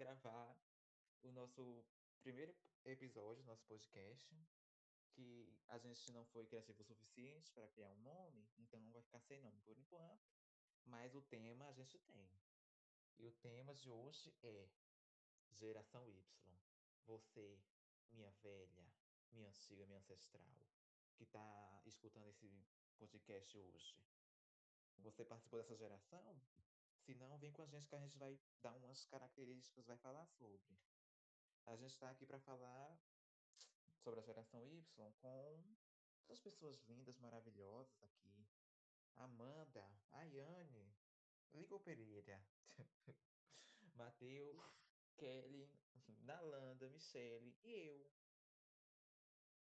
gravar o nosso primeiro episódio nosso podcast, que a gente não foi criativo o suficiente para criar um nome, então vai ficar sem nome por enquanto, mas o tema a gente tem. E o tema de hoje é Geração Y. Você, minha velha, minha antiga, minha ancestral, que está escutando esse podcast hoje. Você participou dessa geração? Se não, vem com a gente que a gente vai dar umas características, vai falar sobre. A gente está aqui para falar sobre a geração Y com essas pessoas lindas, maravilhosas aqui. Amanda, Ayane, Ligo Pereira, Matheus, Kelly, Nalanda, Michele e eu.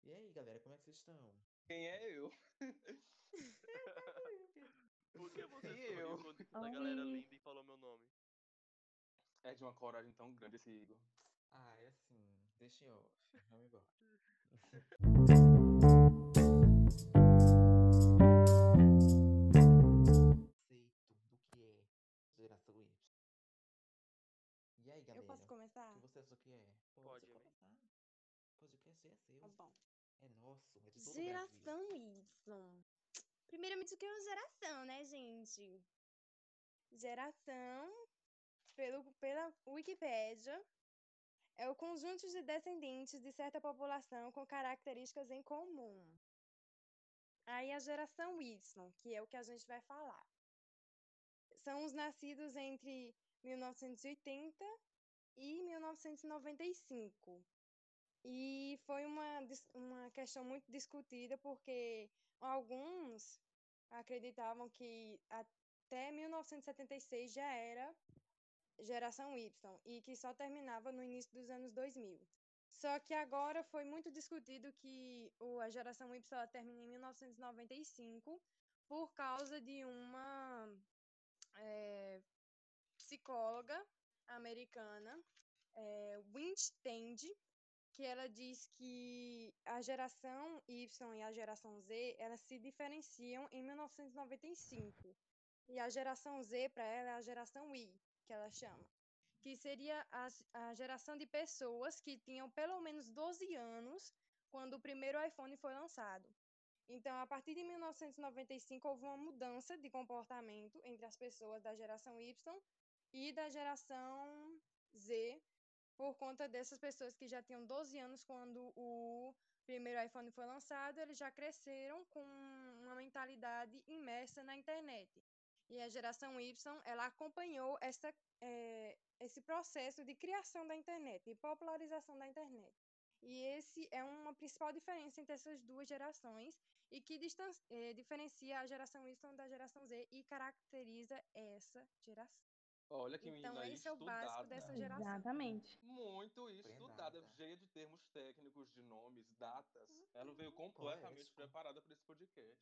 E aí, galera, como é que vocês estão? Quem é eu? Por que você E sorriu eu? quando a galera linda e falou meu nome? É de uma coragem tão grande esse Igor. Ah, é assim, deixa em off, vamos embora. Conceito do que é geração Y. E aí, galera? Eu posso O começar? que você acha que é? Pode, Pode começar. O podcast é seu. Tá bom. É nosso, é de todo o. Geração Y. Primeiramente, o que é uma geração, né, gente? Geração, pelo, pela Wikipédia, é o conjunto de descendentes de certa população com características em comum. Aí a geração Y, que é o que a gente vai falar. São os nascidos entre 1980 e 1995. E foi uma, uma questão muito discutida, porque alguns acreditavam que até 1976 já era geração Y e que só terminava no início dos anos 2000. Só que agora foi muito discutido que a geração Y termina em 1995 por causa de uma eh, psicóloga americana, eh, Winstand, que ela diz que a geração Y e a geração Z, elas se diferenciam em 1995. E a geração Z, para ela, é a geração Y, que ela chama. Que seria a, a geração de pessoas que tinham pelo menos 12 anos quando o primeiro iPhone foi lançado. Então, a partir de 1995, houve uma mudança de comportamento entre as pessoas da geração Y e da geração Z, por conta dessas pessoas que já tinham 12 anos quando o primeiro iPhone foi lançado, eles já cresceram com uma mentalidade imersa na internet. E a geração Y, ela acompanhou essa, eh, esse processo de criação da internet, de popularização da internet. E esse é uma principal diferença entre essas duas gerações e que eh, diferencia a geração Y da geração Z e caracteriza essa geração. Olha que Então, menina esse é o básico dessa geração. Exatamente. Muito estudada, cheia de termos técnicos, de nomes, datas. Ela veio completamente Poético. preparada para esse podcast.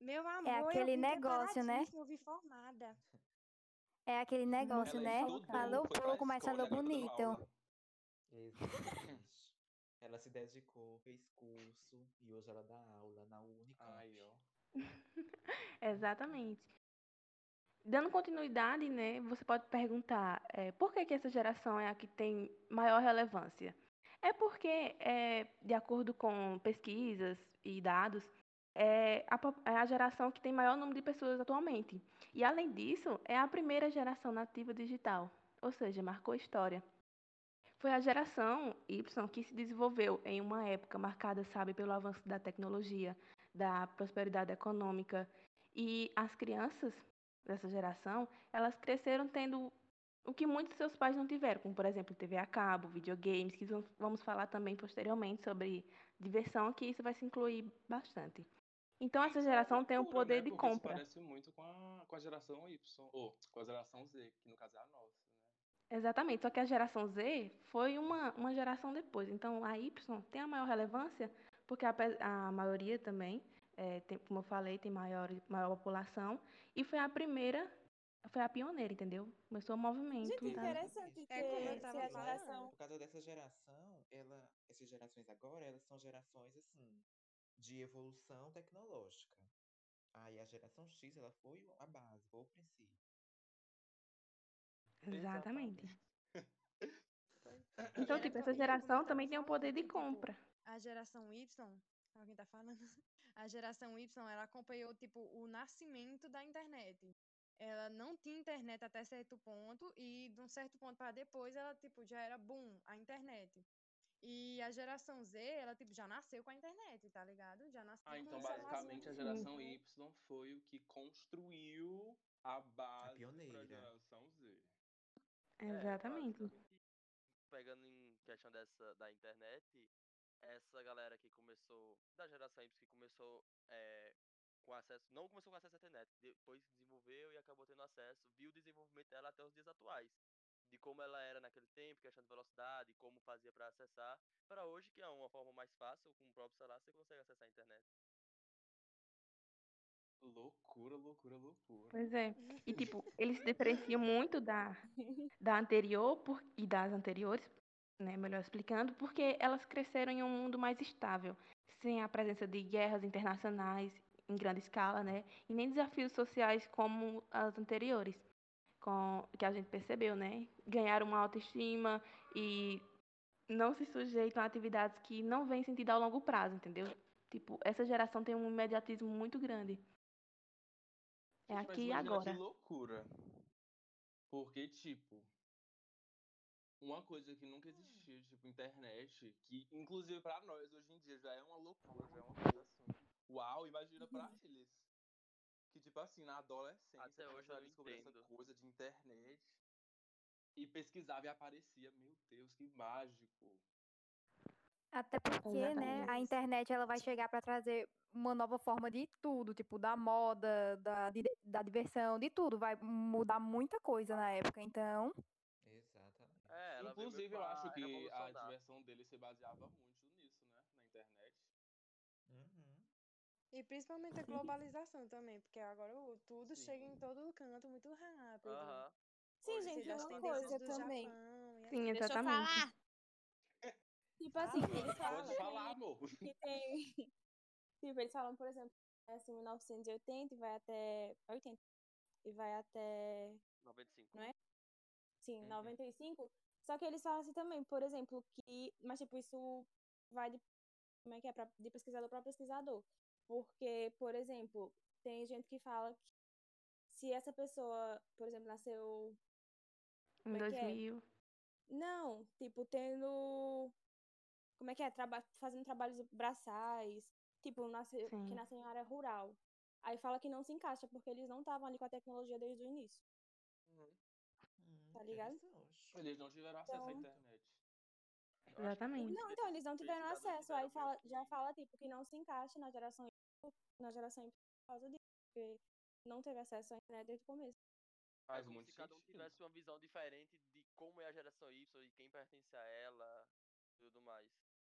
Meu amor, eu aquele negócio, né? Eu vim formada. É aquele negócio, Ela né? estudou, Falou pouco, mas escola, falou bonito. Exatamente. ela se dedicou, fez curso e hoje ela dá aula na Unicamp. Aí, ó. Exatamente. Dando continuidade, né, você pode perguntar eh, por que, que essa geração é a que tem maior relevância? É porque, eh, de acordo com pesquisas e dados, é a, é a geração que tem maior número de pessoas atualmente. E, além disso, é a primeira geração nativa digital, ou seja, marcou história. Foi a geração Y que se desenvolveu em uma época marcada, sabe, pelo avanço da tecnologia, da prosperidade econômica. E as crianças dessa geração, elas cresceram tendo o que muitos de seus pais não tiveram, como, por exemplo, TV a cabo, videogames, que vamos- falar também posteriormente sobre diversão, que isso vai se incluir bastante. Então, essa é geração tem o poder né? de Porque isso compra. parece muito com a, com a geração Y, ou com a geração Z, que no caso é a nossa, né? Exatamente, só que a geração Z foi uma, uma geração depois. Então, a Y tem a maior relevância, porque a, a maioria também, eh, tem, como eu falei, tem maior, maior população, e foi a primeira, foi a pioneira, entendeu? Começou o movimento. Gente, tá? interessante É como eu tava geração. Por causa dessa geração, ela, essas gerações agora, elas são gerações assim de evolução tecnológica. Aí a geração X, ela foi a base, foi o princípio. Exatamente. Então, tipo, essa como- como geração tava também tem um poder de tipo, compra. a geração Y, alguém tá falando? A geração Y, ela acompanhou, tipo, o nascimento da internet. Ela não tinha internet até certo ponto e de um certo ponto para depois ela, tipo, já era boom, a internet. E a geração Z, ela, tipo, já nasceu com a internet, tá ligado? Já nasceu Ah, com então basicamente a geração tudo. Y foi o que construiu a base pra pioneira. geração Z. Exatamente. É, pegando em questão dessa da internet, essa galera que começou, da geração Y que começou é, com acesso, não começou com acesso à internet, depois desenvolveu e acabou tendo acesso, viu o desenvolvimento dela até os dias atuais. De como ela era naquele tempo, questão de velocidade, como fazia para acessar, para hoje, que é uma forma mais fácil, com o próprio celular, você consegue acessar a internet. Loucura, loucura, loucura. Pois é. E, tipo, eles se diferenciam muito da, da anterior por, e das anteriores, né? Melhor explicando, porque elas cresceram em um mundo mais estável, sem a presença de guerras internacionais em grande escala, né? E nem desafios sociais como as anteriores, com, que a gente percebeu, né? Ganharam uma autoestima e não se sujeitam a atividades que não vêm sentido a longo prazo, entendeu? Tipo, essa geração tem um imediatismo muito grande. É Gente, aqui e agora. Que loucura. Porque, tipo, uma coisa que nunca existia, tipo, internet, que inclusive pra nós hoje em dia já é uma loucura, já é uma coisa assim. Uau, imagina pra eles. Que, tipo assim, na adolescência, Até hoje eu não descobriu essa coisa de internet. E pesquisava e aparecia. Meu Deus, que mágico. Até porque, né, a internet ela vai chegar para trazer uma nova forma de tudo, tipo, da moda, da, da diversão, de tudo. Vai mudar muita coisa na época. Então, ela Inclusive, eu acho que a diversão dele se baseava muito nisso, né? Na internet. Uhum. E principalmente a globalização também, porque agora tudo Sim. chega em todo canto muito rápido. Aham. Sim, gente, as uma coisa do também. Japão. Sim, Deixa eu exatamente. falar. Tipo assim, Fala, eles falam Pode falar, amor. que tem. Tipo, eles falam, por exemplo, assim, 1980 e vai até. 80. E vai até. 95. Não é? Sim, Uhum. 95. Só que eles falam assim também, por exemplo, que. Mas, tipo, isso vai de. Como é que é? Pra, de pesquisador para pesquisador. Porque, por exemplo, tem gente que fala que se essa pessoa, por exemplo, nasceu. Em Como é que é? 2000. Não, tipo, tendo. Como é que é? Traba... Fazendo trabalhos braçais. Tipo, nasce... que nasceu em área rural. Aí fala que não se encaixa, porque eles não estavam ali com a tecnologia desde o início. Tá ligado? interessante. Eles não tiveram acesso à Então- internet. Eu Exatamente. Não, então eles não tiveram pesquisadores acesso. Aí fala, já fala, tipo, que não se encaixa na geração Y, na geração Y por causa disso. Porque não teve acesso à internet desde o começo. É Faz como muito se cada um tivesse uma visão diferente de como é a geração Y e quem pertence a ela e tudo mais.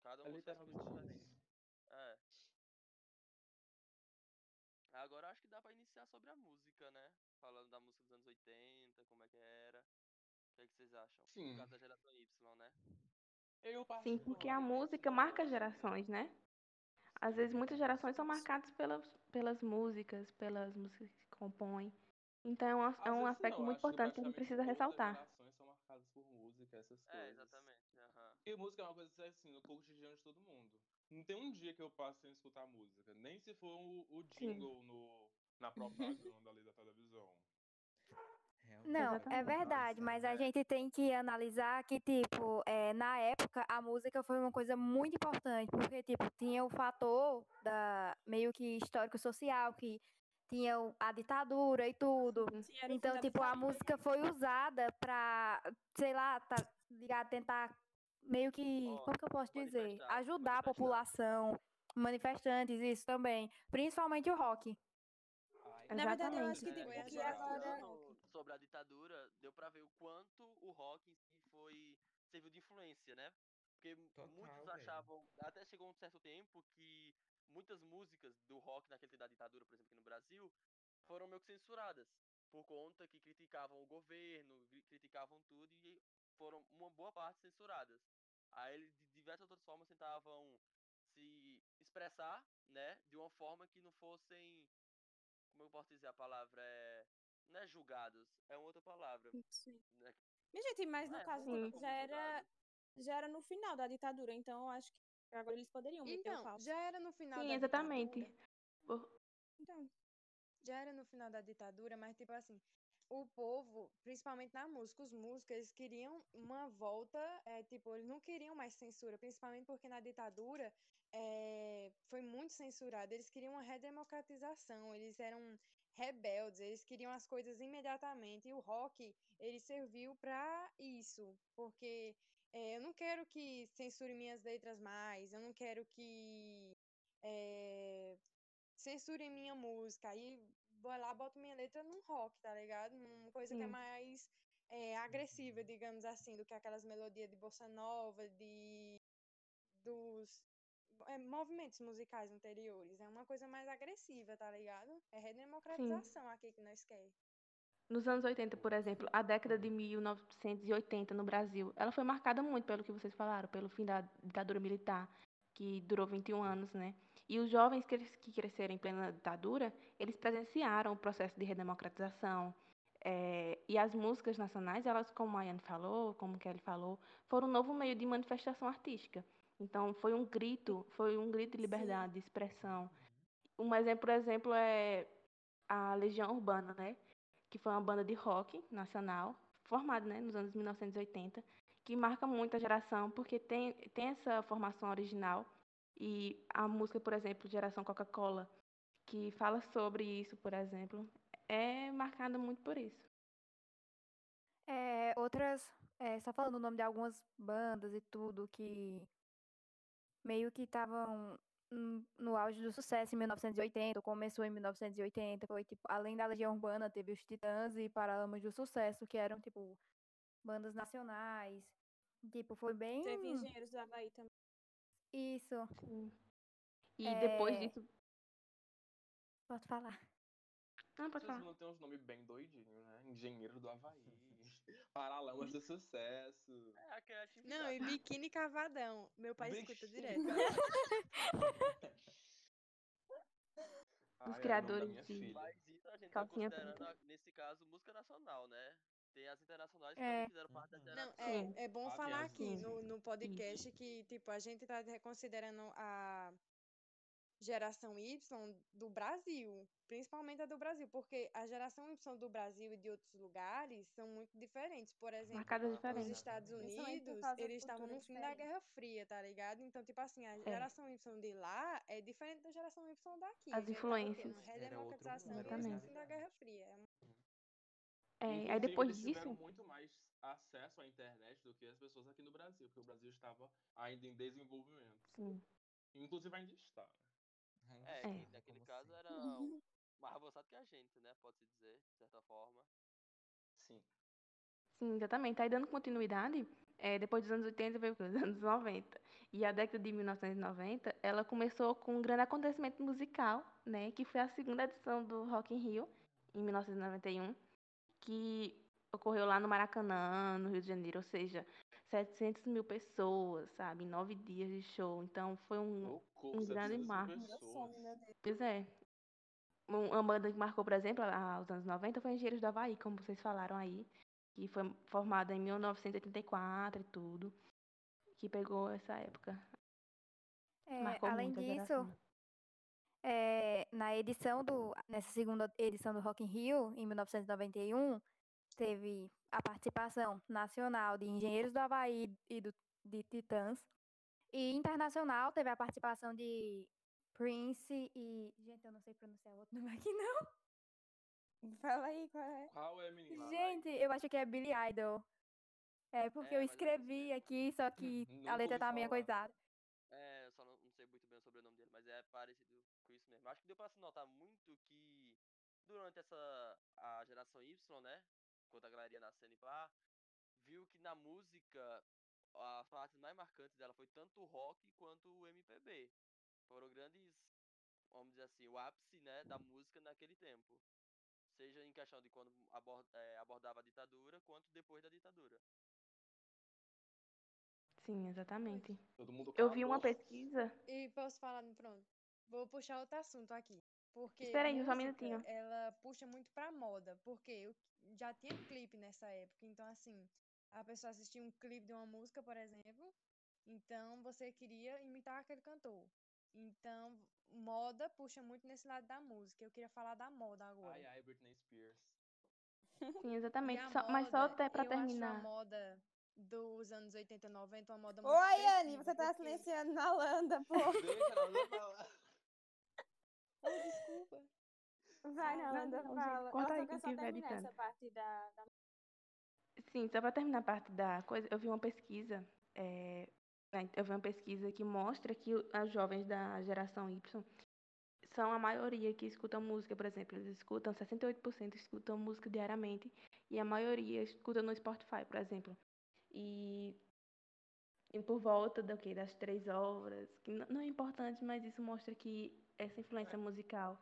Cada um É literalmente diferentes. isso. É. Agora acho que dá pra iniciar sobre a música, né? Falando da música dos anos 80, como é que era. O que, é que vocês acham? Sim. No caso da geração Y, né? Eu Sim, porque a música marca gerações, né? Às vezes muitas gerações são marcadas pelas, pelas músicas, pelas músicas que compõem. Então é um, é um aspecto não, muito importante que a gente precisa todas as ressaltar. gerações são marcadas por música, essas É, coisas. exatamente. Aham. E música é uma coisa assim, no cotidiano de todo mundo. Não tem um dia que eu passe sem escutar música. Nem se for o, o Sim. jingle no, na propaganda ali da televisão. Realmente Não, é verdade, pensar, mas a gente tem que analisar que, tipo, é, na época a música foi uma coisa muito importante, porque, tipo, tinha o fator da meio que histórico-social, que tinha a ditadura e tudo. Sim. Então, tipo, a música foi usada pra, sei lá, tá ligado, tentar meio que, como que eu posso dizer? Ajudar a população, manifestantes, isso também. Principalmente o rock. Ai, Na verdade, eu acho Exatamente. que, É, tipo, a que agora. Sobre a ditadura, deu pra ver o quanto o rock foi serviu de influência, né? Porque Total, muitos achavam, até chegou um certo tempo que muitas músicas do rock naquele tempo da ditadura, por exemplo, aqui no Brasil, foram meio que censuradas por conta que criticavam o governo, cri- criticavam tudo e foram uma boa parte censuradas. Aí eles de diversas outras formas tentavam se expressar, né, de uma forma que não fossem como eu posso dizer a palavra é não é julgados, é uma outra palavra. Sim. né? Minha gente, mas no É, caso, tipo, como já era. já era no final da ditadura, então eu acho que agora eles poderiam meter o Então, falso. já era no final Sim, da exatamente. ditadura. Então, já era no final da ditadura, mas tipo assim, o povo, principalmente na música, os músicos, eles queriam uma volta, é, tipo, eles não queriam mais censura, principalmente porque na ditadura é, foi muito censurado, eles queriam uma redemocratização, eles eram rebeldes, eles queriam as coisas imediatamente, e o rock, ele serviu para isso, porque é, eu não quero que censure minhas letras mais, eu não quero que é, censurem minha música. Aí vou lá, boto minha letra num rock, tá ligado? Uma coisa que é Sim. mais é, agressiva, digamos assim, do que aquelas melodias de bossa nova, de dos é, movimentos musicais anteriores. É uma coisa mais agressiva, tá ligado? É redemocratização aqui que nós queremos. Nos anos 80, por exemplo, a década de 1980 no Brasil, ela foi marcada muito pelo que vocês falaram, pelo fim da ditadura militar, que durou 21 anos, né? E os jovens que, cresceram em plena ditadura, eles presenciaram o processo de redemocratização. eh, e as músicas nacionais, elas, como a Ayane falou, como o Kelly falou, foram um novo meio de manifestação artística. Então, foi um grito, foi um grito de liberdade, de expressão. Um exemplo, por exemplo, é a Legião Urbana, né? que foi uma banda de rock nacional, formada né, nos anos 1980, que marca muito a geração, porque tem, tem essa formação original. E a música, por exemplo, Geração Coca-Cola, que fala sobre isso, por exemplo, é marcada muito por isso. É, outras, é, só falando o nome de algumas bandas e tudo que meio que estavam no auge do sucesso em 1980, começou em 1980, foi tipo, além da Legião Urbana, teve os Titãs e Paralamas do Sucesso, que eram tipo bandas nacionais. Tipo, foi bem teve Engenheiros do Havaí também. isso. Sim. E depois É. disso. Posso falar? Não, pode Vocês falar. não tem uns nomes bem doidinhos, né? Engenheiro do Havaí. Paralamas do Sucesso. É a criatividade. Não, e biquíni cavadão. Meu pai escuta Biquíni direto. Ai, é da criadores de- filha. Mas isso a gente tá Calcinha considerando, a- nesse caso, música nacional, né? Tem as internacionais que É. também fizeram parte dessa Uhum. Não, é, é bom Ah, falar aqui no, no podcast que, tipo, a gente tá considerando a geração Y do Brasil, principalmente a do Brasil, porque a geração Y do Brasil e de outros lugares são muito diferentes. Por exemplo, os. Estados Unidos, eles estavam no fim da. Guerra Fria, tá ligado? Então, tipo assim, a É. geração Y de lá é diferente da geração Y daqui. As influências. Outro redemocratização mundo, e o fim da Guerra Fria. É É, aí depois eles tiveram disso. muito mais acesso à internet do que as pessoas aqui no Brasil, porque o Brasil estava ainda em desenvolvimento. Sim. Inclusive ainda está. É, né, naquele como caso sempre. era um- mais avançado que a gente, né? Pode-se dizer, de certa forma. Sim. Sim, exatamente. Aí dando continuidade, é, depois dos anos 80 veio o quê? os anos 90. E a década de 1990, ela começou com um grande acontecimento musical, né? Que foi a segunda edição do Rock in Rio, em 1991, que ocorreu lá no Maracanã, no Rio de Janeiro. Ou seja, 700 mil pessoas, sabe? Em nove dias de show. Então foi um, um grande 700 mil marco. Pois é. Um- Uma banda que marcou, por exemplo, a- os anos 90 foi Engenheiros do Havaí, como vocês falaram aí, que foi formada em 1984 e tudo, que pegou essa época. É, além disso, é, na edição do, nessa segunda edição do Rock in Rio, em 1991, teve a participação nacional de Engenheiros do Havaí e do, de Titãs. E internacional teve a participação de Prince e. Gente, eu não sei pronunciar o outro nome aqui, não. Fala aí qual é. Qual é, menina? Gente, eu acho que é Billy Idol. É, porque É, eu escrevi aqui, só que Nunca a letra tá meio coisada. É, eu só não, não sei muito bem o sobrenome dele, mas é parecido com isso mesmo. Acho que deu pra se notar muito que durante essa a geração Y, né? Enquanto a galera ia nascendo e pá, viu que na música as partes mais marcantes dela foi tanto o rock quanto o MPB. Foram grandes, vamos dizer assim, o ápice, né, da música naquele tempo. Seja em questão de quando é, abordava a ditadura, quanto depois da ditadura. Sim, exatamente. Todo mundo Eu vi uma pesquisa. E posso falar, pronto. Vou puxar outro assunto aqui. Porque Espera aí, só um minutinho. ela puxa muito pra moda. Porque eu já tinha clipe nessa época. Então, assim, a pessoa assistia um clipe de uma música, por exemplo, então você queria imitar aquele cantor. Então, moda puxa muito nesse lado da música. Eu queria falar da moda agora. Ai, ai, Britney Spears. Sim, exatamente. Só- mas só moda, até pra eu acho a terminar. moda dos anos 80 e 90 uma moda muito Oi, Anne, você tá porque... silenciando na Landa, pô. Deixa desculpa. Vai, Não, não, fala. corta Eu aí quem só terminar editando. essa parte da, da Sim, só para terminar a parte da coisa, eu vi uma pesquisa, é, na- eu vi uma pesquisa que mostra que as jovens da geração Y são a maioria que escutam música, por exemplo, eles escutam, 68% escutam música diariamente e a maioria escuta no Spotify, por exemplo. E, e por volta do quê? Das três horas, que não é importante, mas isso mostra que essa influência musical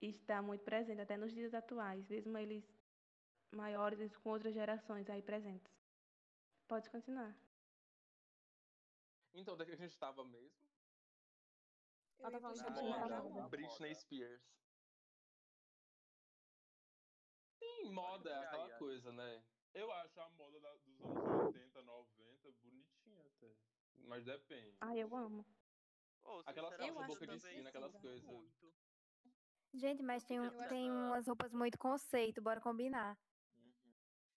está muito presente até nos dias atuais, mesmo eles maiores com outras gerações aí presentes. Pode continuar. Então, onde é que a gente tava mesmo? Eu Ela tá falando da moda. moda. Britney Spears. Sim, moda é aquela coisa, né? Eu acho a moda da- dos anos 80, 90 bonitinha até. Mas depende. Ah, eu amo. Aquelas calças boca de sino, aquelas coisas. muito. Gente, mas tem, um- tem umas roupas muito conceito, bora combinar. Uhum.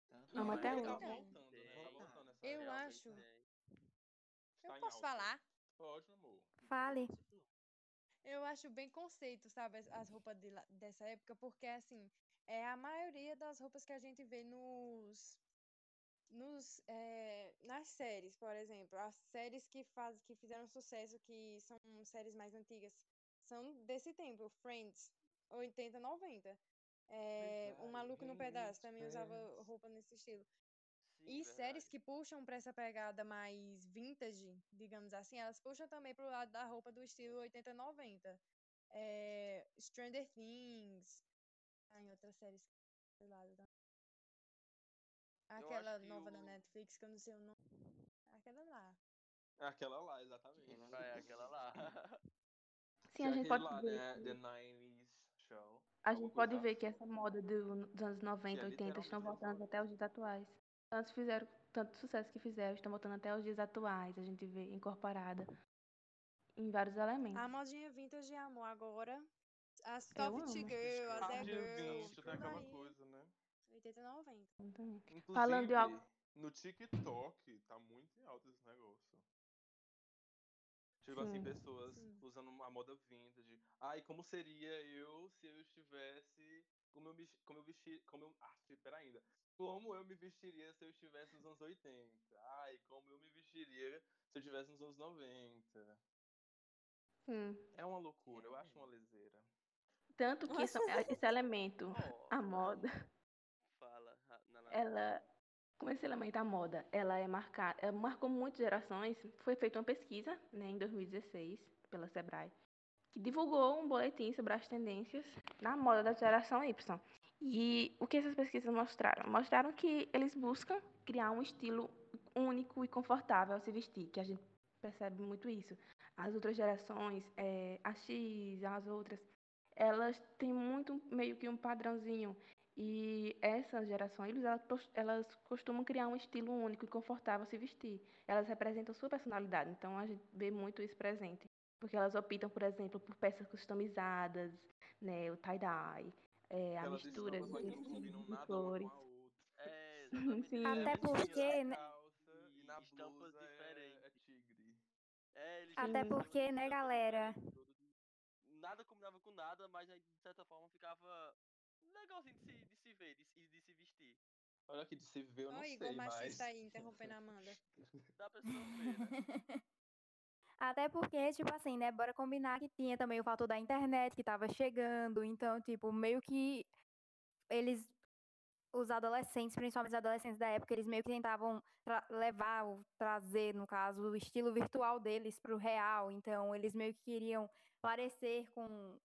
Tanto Amo mais até tá voltando, né? Tá voltando essa Eu época. acho-. Tá Eu em posso alta. falar? Pode, amor. Fale. Eu acho bem conceito, sabe, as- as roupas de dessa época, porque assim, é a maioria das roupas que a gente vê nos nos é, nas séries, por exemplo, as séries que faz, que fizeram sucesso, que são séries mais antigas, são desse tempo, Friends, 80, 90. É, um maluco no pedaço também usava Friends. roupa nesse estilo. Sim, E séries verdade. que puxam pra essa pegada mais vintage, digamos assim, elas puxam também pro lado da roupa do estilo 80, 90. É, Stranger Things. Ah, em outras séries do lado da- Aquela que nova da o- Netflix, que eu não sei o nome. Aquela lá. Aquela lá, exatamente. É aquela lá. Sim, Que a é gente pode lá, ver. né? que- The 90s Show. A gente pode coisa ver que assim. essa moda do- dos anos 90, é 80 estão voltando até os dias atuais. Tanto fizeram, tanto sucesso que fizeram, estão voltando até os dias atuais. A gente vê incorporada em vários elementos. A modinha vintage de amor agora. As Soft. Girl, as de Girl, 20, tem tudo aquela aí. coisa, né? 80, 90. Também. Inclusive, Falando de algo- no TikTok tá muito em alta esse negócio. Tipo assim, Sim. pessoas Sim. usando uma moda vintage. Ai, como seria eu se eu estivesse. Como eu me como eu vesti. Como eu. Ah, pera ainda. Como eu me vestiria se eu estivesse nos anos 80? Ai, como eu me vestiria se eu estivesse nos anos 90? Sim. É uma loucura, eu acho uma leseira. Tanto que esse, esse elemento, Ó, a moda, Nana. Ela, como esse elemento, a moda, ela é marcada, ela marcou muitas gerações. Foi feita uma pesquisa, né, em 2016, pela Sebrae, que divulgou um boletim sobre as tendências na moda da geração Y. E o que essas pesquisas mostraram? Mostraram que eles buscam criar um estilo único e confortável ao se vestir, que a gente percebe muito isso. As outras gerações, eh, a X, as outras, elas têm muito meio que um padrãozinho. E essas gerações, elas, pos- elas costumam criar um estilo único e confortável a se vestir. Elas representam sua personalidade, então a gente vê muito isso presente. Porque elas optam, por exemplo, por peças customizadas, né, o tie-dye, eh, a mistura de de uma cores. É. Sim. é Até porque, né? né? calça e na estampas é, diferentes. é tigre. É, eles Até porque, né, galera? de- Nada combinava com nada, mas aí, de certa forma ficava legalzinho de se, de se ver de se- e de, se vestir. Olha aqui, de se ver eu não Olha o sei Igor mais. machista aí, interrompendo a Amanda. Dá pra se ver, né? Até porque, tipo assim, né? Bora combinar que tinha também o fator da internet que tava chegando. Então, tipo, meio que eles, os adolescentes, principalmente os adolescentes da época, eles meio que tentavam tra- levar, ou trazer, no caso, o estilo virtual deles pro real. Então, eles meio que queriam parecer com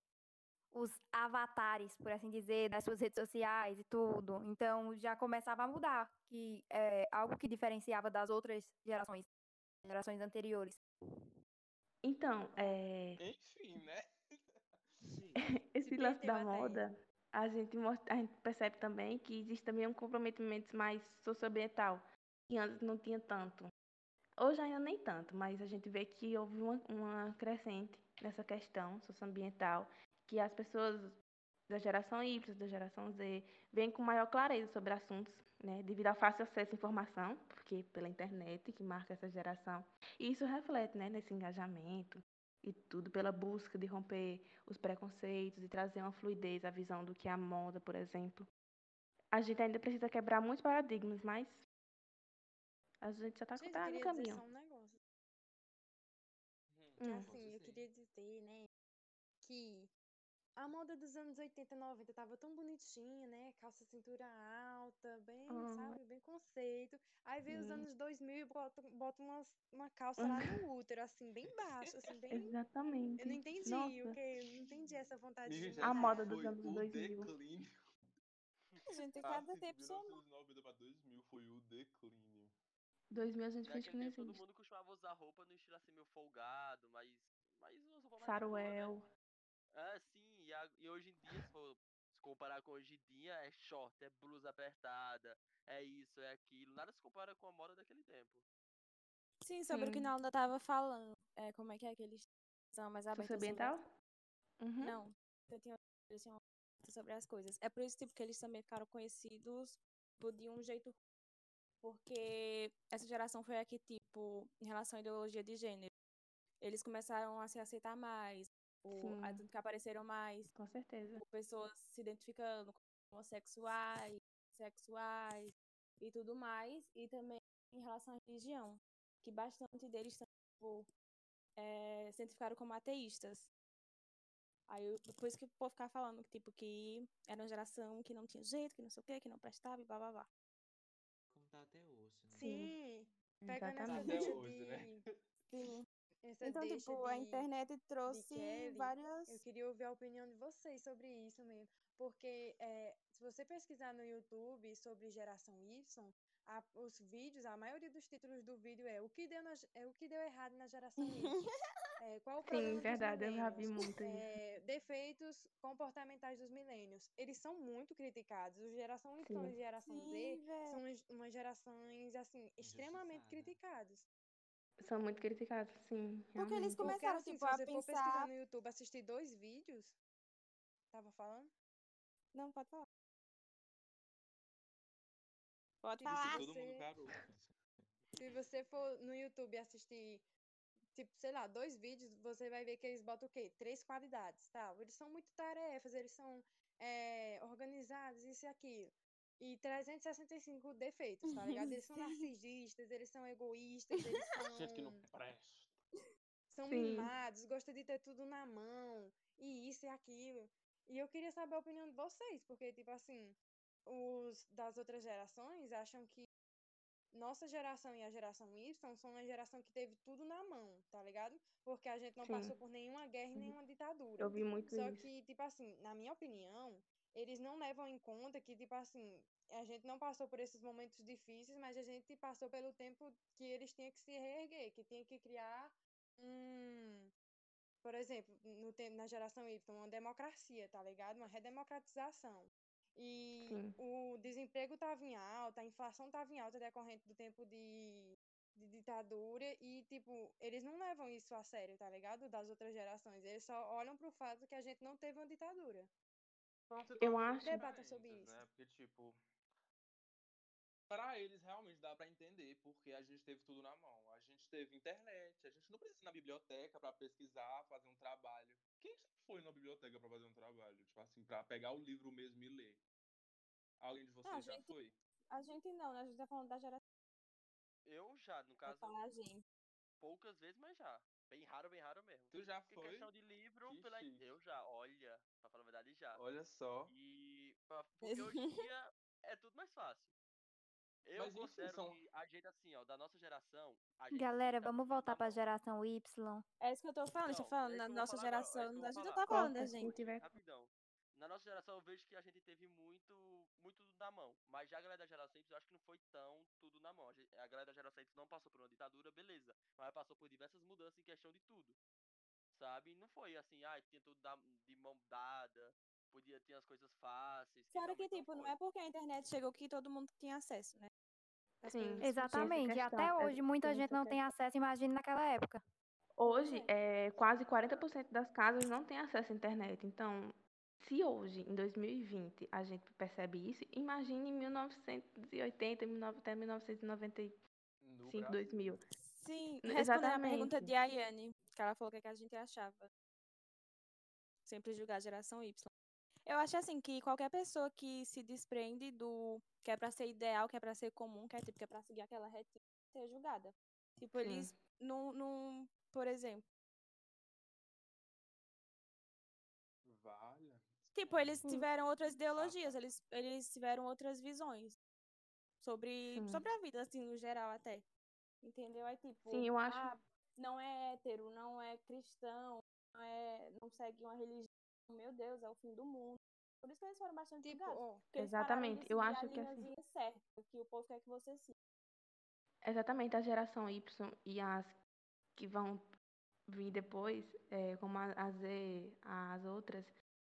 os avatares, por assim dizer, das suas redes sociais e tudo. Então, já começava a mudar, que é algo que diferenciava das outras gerações, gerações anteriores. Então, é, Enfim, né? Esse Se lance da moda, a gente, mostra, a gente percebe também que existe também um comprometimento mais socioambiental. que antes não tinha tanto. Hoje ainda nem tanto, mas a gente vê que houve uma, uma crescente nessa questão socioambiental, que as pessoas da geração Y, da geração Z, vêm com maior clareza sobre assuntos, né, devido ao fácil acesso à informação, porque pela internet que marca essa geração. E isso reflete, né, nesse engajamento e tudo pela busca de romper os preconceitos e trazer uma fluidez à visão do que é a moda, por exemplo. A gente ainda precisa quebrar muitos paradigmas, mas a gente já está tá no caminho. só um negócio. Hum, assim, eu queria dizer, né, que a moda dos anos 80, 90 tava tão bonitinha, né? Calça cintura alta, bem, Ah. sabe, bem conceito. Aí veio os Sim. anos 2000 e bota, bota umas, uma calça lá no útero, assim, bem baixo, assim, bem... Exatamente. Eu não entendi Nossa, o que, eu não entendi essa vontade de A moda dos anos o 2000. declínio. Gente, cada Assim, de tempo sua 1990 pra 2000 foi o declínio. 2000 a gente finge que Naquele não tempo todo mundo costumava usar roupa no estilo assim meio folgado, mas, mas né? Saruel. É, sim, e, a- e hoje em dia, se for se comparar com hoje em dia, é short, é blusa apertada, é isso, é aquilo. Nada se compara com a moda daquele tempo. Sim, sobre o que. Nalda tava falando. É, como é que é que eles são mais abertos sobre as... Socioambiental? Uhum. Não, eu tinha, tinham abertos sobre as coisas. É por isso tipo, que eles também ficaram conhecidos de um jeito porque essa geração foi a que, tipo, em relação à ideologia de gênero, eles começaram a se aceitar mais, o, Sim. tanto que apareceram mais Com certeza. tipo, pessoas se identificando como homossexuais, sexuais e tudo mais, e também em relação à religião, que bastante deles tipo, é, se identificaram como ateístas. Aí, eu- depois que o povo ficava falando que, tipo, que era uma geração que não tinha jeito, que não sei o quê, que não prestava e blá blá blá. Como tá até hoje, né? Sim, pegando essa Até Exatamente. deixa hoje, né? de... Sim. Essa Então, tipo, a de- internet trouxe Kelly, várias. Eu queria ouvir a opinião de vocês sobre isso mesmo. Porque é, se você pesquisar no YouTube sobre geração Y, a- os vídeos, a maioria dos títulos do vídeo é o que deu, na é, o que deu errado na geração Y. É, qual o problema Sim, dos verdade, eu já vi muito isso. É, defeitos comportamentais dos milênios. Eles são muito criticados. O geração Y Sim. e geração Z Sim, velho. são umas- gerações assim extremamente Injustiçada. São muito criticados, sim, Porque eles realmente. Porque começaram, assim, tipo, se a você for pesquisar pensar. no YouTube, assistir dois vídeos, tava falando? Não, pode falar. Pode Tipo, falar. se Todo mundo parou. Se você for no YouTube assistir, tipo, sei lá, dois vídeos, você vai ver que eles botam o quê? Três qualidades, tal. Eles são muito tarefas, eles são é, organizados, isso e aquilo. E 365 defeitos, tá ligado? Eles são narcisistas, eles são egoístas, eles Gente que não são, presta. são Sim. mimados, gostam de ter tudo na mão, e isso e aquilo. E eu queria saber a opinião de vocês, porque, tipo assim, os das outras gerações acham que nossa geração e a geração Y são uma geração que teve tudo na mão, tá ligado? Porque a gente não Sim. passou por nenhuma guerra e Uhum. nenhuma ditadura. Eu vi muito Só isso. que, tipo assim, na minha opinião, eles não levam em conta que, tipo assim, a gente não passou por esses momentos difíceis, mas a gente passou pelo tempo que eles tinham que se reerguer, que tinha que criar um. Por exemplo, no na geração Y, uma democracia, tá ligado? Uma redemocratização. E Sim. o desemprego estava em alta, a inflação estava em alta decorrente do tempo de, de ditadura e, tipo, eles não levam isso a sério, tá ligado? Das outras gerações. Eles só olham pro fato que a gente não teve uma ditadura. Eu acho- Debatam sobre isso. Né? Porque, tipo, pra eles realmente dá pra entender porque a gente teve tudo na mão. A gente teve internet, a gente não precisa ir na biblioteca pra pesquisar, fazer um trabalho. Quem já foi na biblioteca pra fazer um trabalho? Tipo assim, pra pegar o livro mesmo e ler. Alguém de vocês a já gente- foi? A gente não, né? A gente tá falando da geração. Eu já, no caso, falar a gente. Poucas vezes, mas já. Bem raro, bem raro mesmo. Tu já Porque foi? questão de livro, Que pela... eu já, olha, pra falar a verdade, já. Olha só. E pra- porque hoje em dia é tudo mais fácil. Eu Mas, considero são- que a gente, assim, ó, da nossa geração. A gente Galera, tá vamos voltar pra geração Y. É isso que eu tô falando, tô Então, falando, é na nossa falar agora, é geração. a gente falar. tá falando da gente. Rapidão. Na nossa geração eu vejo que a gente teve muito, muito na mão. Mas já a galera da geração Y eu acho que não foi tão tudo na mão. A, galera da geração Y não passou por uma ditadura, beleza. Mas passou por diversas mudanças em questão de tudo. Sabe? Não foi assim, ah, tinha tudo de mão dada, podia ter as coisas fáceis. Fora que, tipo, não foi. é porque a internet chegou que todo mundo tinha acesso, né? Sim. Exatamente. questão, Até hoje muita tem gente não tem acesso, imagine naquela época. Hoje, é, quase 40% das casas não têm acesso à internet. Então, se hoje, em 2020, a gente percebe isso, imagine em 1980, 19 até 1995, No Brasil. 2000. Sim, N- respondendo a pergunta de Ayane, que ela falou o que, é que a gente achava. Sempre julgar a geração Y. Eu acho assim que qualquer pessoa que se desprende do que é pra ser ideal, que é pra ser comum, que é tipo que é pra seguir aquela retinha, ser julgada. Tipo, Sim. eles não, não, por exemplo, tipo, eles tiveram outras ideologias, eles, eles tiveram outras visões sobre, Sim. sobre a vida, assim, no geral até. Entendeu? É tipo, Sim, eu acho. ah, não é hétero, não é cristão, não, é, não segue uma religião, meu Deus, é o fim do mundo. Por isso que eles foram bastante Tipo, julgados. de Exatamente, eu acho que assim- certa, que o povo quer que você siga. Exatamente, a geração Y e as que vão vir depois, é, como a, a Z, as outras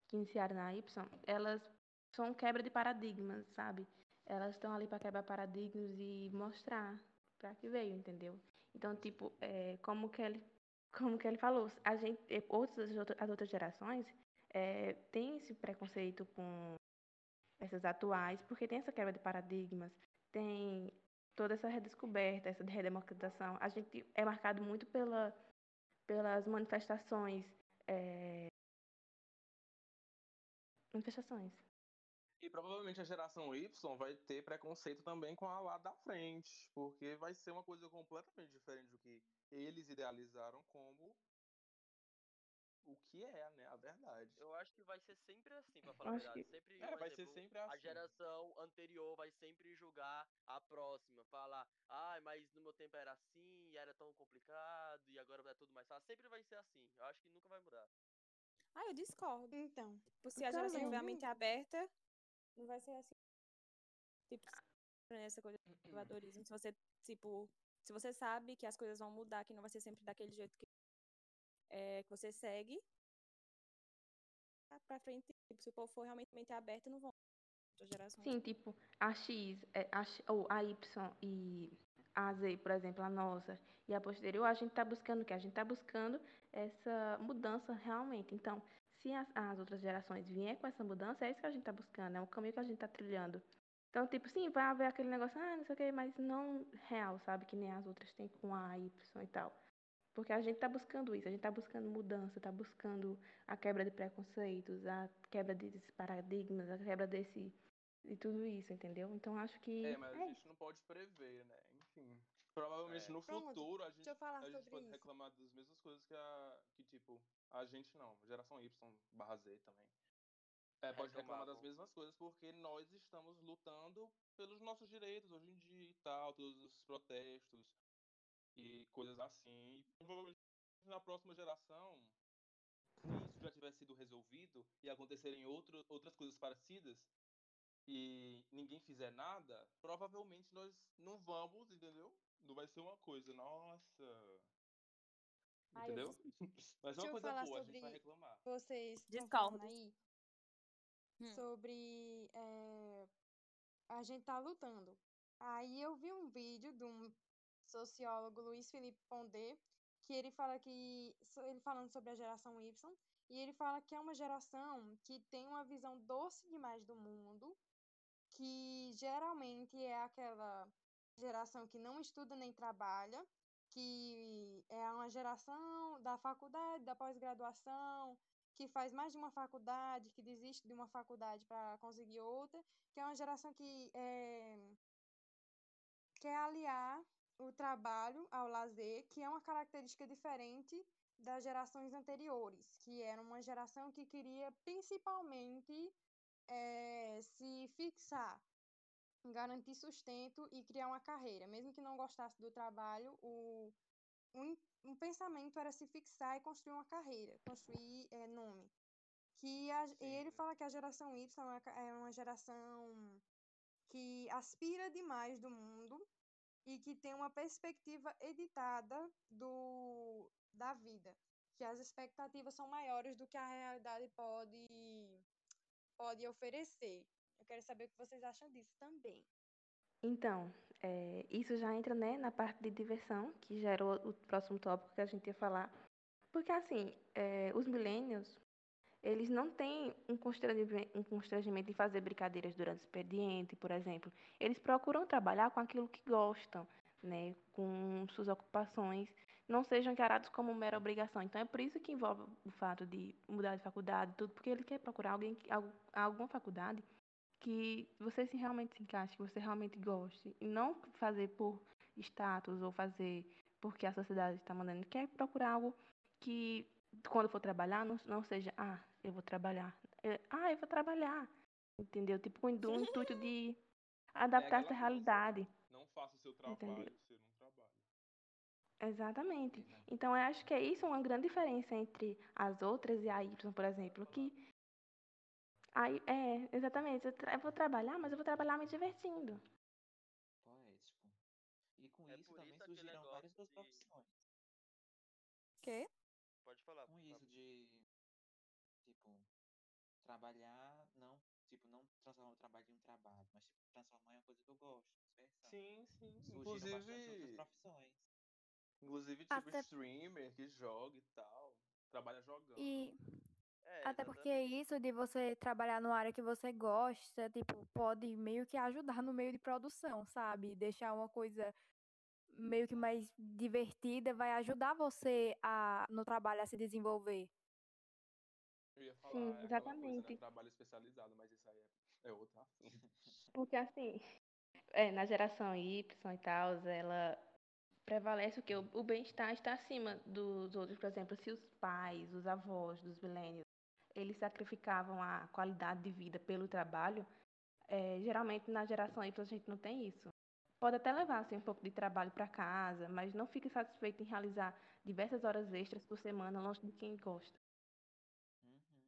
que iniciaram na Y, elas são quebra de paradigmas, sabe? Elas estão ali para quebrar paradigmas e mostrar para que veio, entendeu? Então, tipo, é, como que ele, como que ele falou, a gente, é, outras, as outras gerações é, têm esse preconceito com essas atuais, porque tem essa quebra de paradigmas, tem toda essa redescoberta, essa redemocratização. A gente é marcado muito pela, pelas manifestações. é, Manifestações. E provavelmente a geração Y vai ter preconceito também com a lá da frente, porque vai ser uma coisa completamente diferente do que eles idealizaram como o que é, né? A verdade. Eu acho que vai ser sempre assim, pra falar a verdade. que- Sempre, É, vai ser exemplo, sempre A assim. geração anterior vai sempre julgar a próxima. Falar, ai, mas no meu tempo era assim, e era tão complicado, e agora é tudo mais fácil. Sempre vai ser assim. Eu acho que nunca vai mudar. Ah, eu discordo. então. Tipo, se a geração tiver a mente aberta, não vai ser assim. Tipo, essa coisa de conservadorismo. Se você, tipo, se você sabe que as coisas vão mudar, que não vai ser sempre daquele jeito que, é, que você segue, pra frente, tipo, se o povo for realmente mente aberta, não vão. Sim, tipo, a X, é, a, X- ou a Y e a Z, por exemplo, a nossa, e a posterior, a gente está buscando o quê? A gente está buscando essa mudança realmente. Então, se as, as outras gerações vierem com essa mudança, é isso que a gente está buscando, é o caminho que a gente está trilhando. Então, tipo, sim, vai haver aquele negócio, ah, não sei o quê, mas não real, sabe? Que nem as outras têm com a Y e tal. Porque a gente está buscando isso, a gente está buscando mudança, está buscando a quebra de preconceitos, a quebra desses paradigmas, a quebra desse e tudo isso, entendeu? Então acho que É, mas a é gente não pode prever, né? Enfim. Provavelmente É. no Pronto, futuro a gente, a gente pode isso. reclamar das mesmas coisas que a. que tipo, a gente não, geração Y barra Z também. É, pode reclamar das mesmas coisas porque nós estamos lutando pelos nossos direitos hoje em dia e tal, todos os protestos e coisas assim. E provavelmente na próxima geração, se isso já tiver sido resolvido e acontecerem outro, outras coisas parecidas e ninguém fizer nada, provavelmente nós não vamos, entendeu? Não vai ser uma coisa, nossa. Ai, Entendeu? Vai ser Deixa uma eu coisa falar boa, a sobre gente vai reclamar. vocês falando aí Hum. sobre é, a gente tá lutando. Aí eu vi um vídeo de um sociólogo Luiz Felipe Pondé que ele fala que ele falando sobre a geração Y e ele fala que é uma geração que tem uma visão doce demais do mundo, que geralmente é aquela geração que não estuda nem trabalha, que é uma geração da faculdade, da pós-graduação, que faz mais de uma faculdade, que desiste de uma faculdade para conseguir outra, que é uma geração que é, quer aliar o trabalho ao lazer, que é uma característica diferente das gerações anteriores, que era uma geração que queria principalmente eh, se fixar, garantir sustento e criar uma carreira. Mesmo que não gostasse do trabalho, o, in- o pensamento era se fixar e construir uma carreira, construir eh, nome. Que a- e ele fala que a geração Y é é uma geração que aspira demais do mundo e que tem uma perspectiva editada do, da vida, que as expectativas são maiores do que a realidade pode, pode oferecer. Eu quero saber o que vocês acham disso também. Então, é, isso já entra, né, na parte de diversão, que o, o próximo tópico que a gente ia falar. Porque, assim, é, os millennials, eles não têm um constrangimento, um constrangimento em fazer brincadeiras durante o expediente, por exemplo. Eles procuram trabalhar com aquilo que gostam, né, com suas ocupações, não sejam encarados como mera obrigação. Então, é por isso que envolve o fato de mudar de faculdade, tudo, porque ele quer procurar alguém, alguma faculdade que você se realmente se encaixe, que você realmente goste, e não fazer por status ou fazer porque a sociedade está mandando. Ele quer procurar algo que, quando for trabalhar, não, não seja, ah, eu vou trabalhar. É, ah, eu vou trabalhar. Entendeu? Tipo, com o intu- intuito de adaptar É coisa. realidade. Não faça o seu trabalho Entendeu? Exatamente. Então, eu acho que é isso uma grande diferença entre as outras e a Y, por exemplo, que aí é, exatamente, eu, tra- eu vou trabalhar, mas eu vou trabalhar me divertindo. Poético. E com É isso também isso surgiram várias negócio das de- profissões. Quê? Pode falar. Com isso de, tipo, trabalhar, não, tipo, não transformar o trabalho em um trabalho, mas tipo, transformar em uma coisa que eu gosto. Sim, sim. Surgiram bastante outras Inclusive, profissões. Inclusive tipo Até- streamer que joga e tal. Trabalha jogando. E É, até porque isso de você trabalhar numa área que você gosta, tipo, pode meio que ajudar no meio de produção, sabe? Deixar uma coisa meio que mais divertida, vai ajudar você a no trabalho a se desenvolver. Eu ia falar Sim, é coisa, né? exatamente. Trabalho especializado, mas isso aí é, é outro assunto. Porque assim, é, na geração Y e tal, ela prevalece o que? O, bem-estar está acima dos outros. Por exemplo, se os pais, os avós dos millennials, eles sacrificavam a qualidade de vida pelo trabalho, é, geralmente na geração Y a gente não tem isso. Pode até levar assim, um pouco de trabalho para casa, mas não fique satisfeito em realizar diversas horas extras por semana longe de quem gosta. Uhum.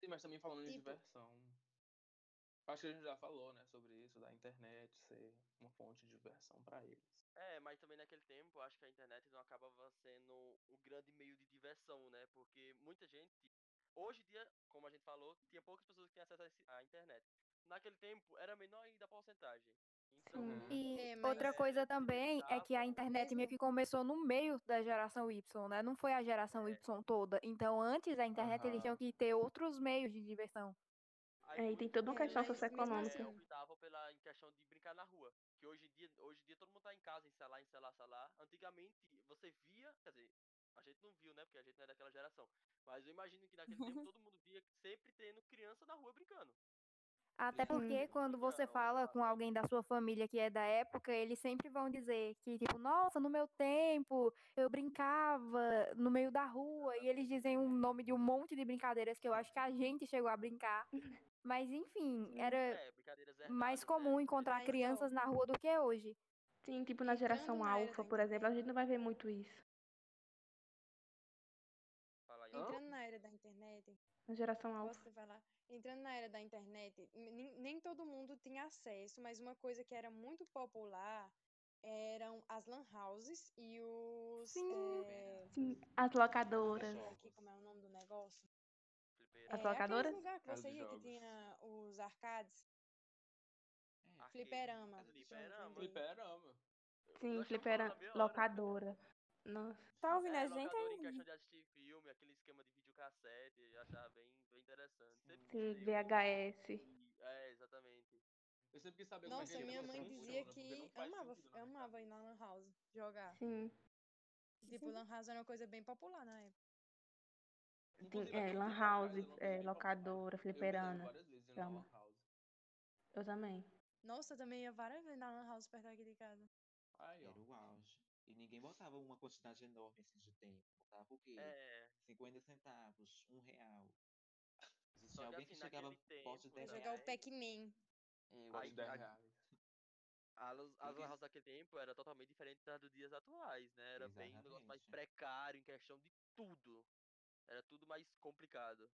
Sim, mas também falando Tipo- diversão. Acho que a gente já falou, né, sobre isso, da internet ser uma fonte de diversão pra eles. É, mas também naquele tempo, acho que a internet não acabava sendo o grande meio de diversão, né? Porque muita gente, hoje em dia, como a gente falou, tinha poucas pessoas que tinham acesso à internet. Naquele tempo, era menor ainda a porcentagem. Então, Sim. Uhum. E É, mas- outra coisa também é que a internet meio que começou no meio da geração Y, né? Não foi a geração É. Y toda. Então, antes da internet, eles tinham que ter outros meios de diversão. Aí É, e tem toda uma É, questão socioeconômica. assim- optavam pela em questão de brincar na rua. Que hoje em dia, hoje em dia todo mundo tá em casa, em celular, em celular, celular. Antigamente, você via, quer dizer, a gente não viu, né? Porque a gente não é daquela geração. Mas eu imagino que naquele tempo todo mundo via sempre tendo criança na rua brincando. Até Sim. porque quando você fala com alguém da sua família que é da época, eles sempre vão dizer que, tipo, nossa, no meu tempo eu brincava no meio da rua. E eles dizem o nome de um monte de brincadeiras que eu acho que a gente chegou a brincar. Mas, enfim, Sim. era É, brincadeiras mais herdadas, comum né? encontrar Mas, ó, crianças na rua do que hoje. Sim, tipo na geração era alfa, da por exemplo, a gente não vai ver muito isso. Fala aí. Entrando na era da internet, Na geração alfa. posso falar? Entrando na era da internet, nem, nem todo mundo tinha acesso, mas uma coisa que era muito popular eram as lan houses e os. Sim. é, Sim, as locadoras. aqui como é o nome do negócio. Fliperama. As É, aqueles locadoras? lugares que Casa você ia que tinha os arcades. É. Fliperama. É, Fliperama. Junto, Fliperama. Sim, Nós estamos flipera falando a meia hora. locadora. Nossa. Tá ouvindo É, a gente em aí? questão de assistir filme, aquele esquema de videocassete, eu achava bem, bem interessante. Sempre Sim. VHS. E- É, exatamente. Eu sempre quis saber como é Nossa, que minha mãe dizia que amava, amava ir na lan house jogar. Sim. Tipo, lan house era uma coisa bem popular na época. Sim, Inclusive, é, lan house, é, locadora, Eu fliperana. várias vezes na lan house. Eu também. Nossa, eu também ia várias vezes na lan house perto aqui de casa. Aí, ó. Era o auge. E ninguém botava uma quantidade enorme assim de tempo. Botava o quê? É, 50 centavos, um real. Existia Só que alguém assim, que chegava posse de tempo 10 Pra jogar o. Pac-Man. É, Pode Aí- de 10 aí- reais. as Porque- lan house daquele tempo era totalmente diferente das dos dias atuais, né? Era bem um negócio mais Exatamente. precário em questão de tudo. Era tudo mais complicado.